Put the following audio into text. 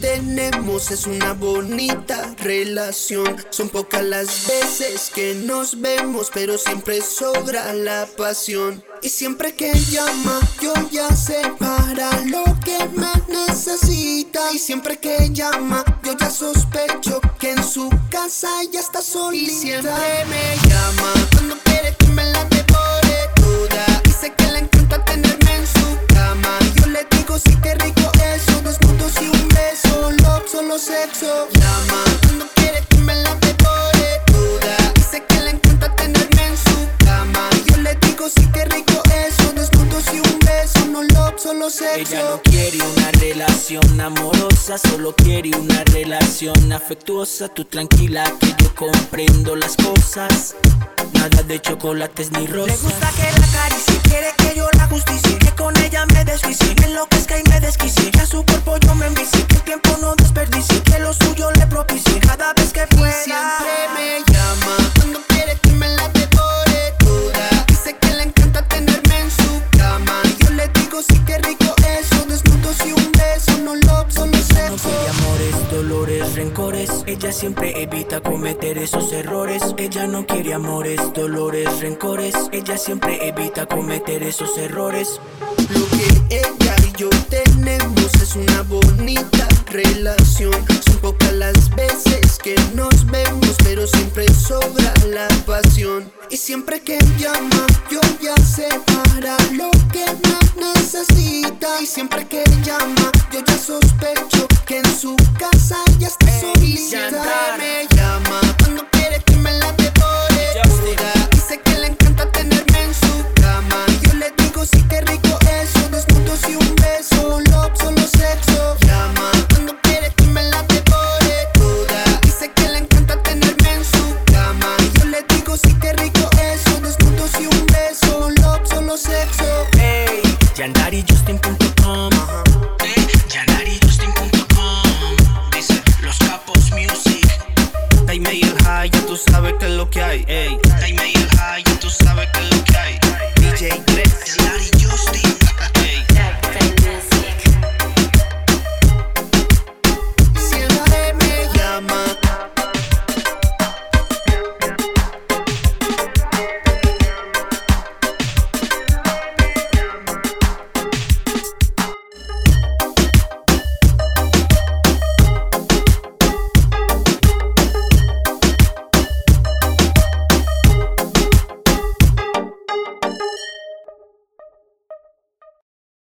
tenemos es una bonita relación. Son pocas las veces que nos vemos, pero siempre sobra la pasión. Y siempre que llama, yo ya sé para lo que me necesita. Y siempre que llama, yo ya sospecho que en su casa ya está solita. Y siempre me llama cuando quiere que me la Ella no quiere una relación amorosa, solo quiere una relación afectuosa. Tú tranquila que yo comprendo las cosas. Nada de chocolates ni Le rosas. gusta que la acaricie, quiere que yo la justicie, que con ella me desquicie, que enloquezca y me desquicie, que a su cuerpo yo me envicie, Ella siempre evita cometer esos errores. Ella no quiere amores, dolores, rencores. Ella siempre evita cometer esos errores. Lo que ella y yo tenemos es una sobra la pasión. Y siempre que llama, yo ya sé para lo que me necesita. Y siempre que high, ya tú sabes que es lo que hay, ey. Jaime y el High, ya tú sabes que es lo que hay DJ Drex. Yandari Justin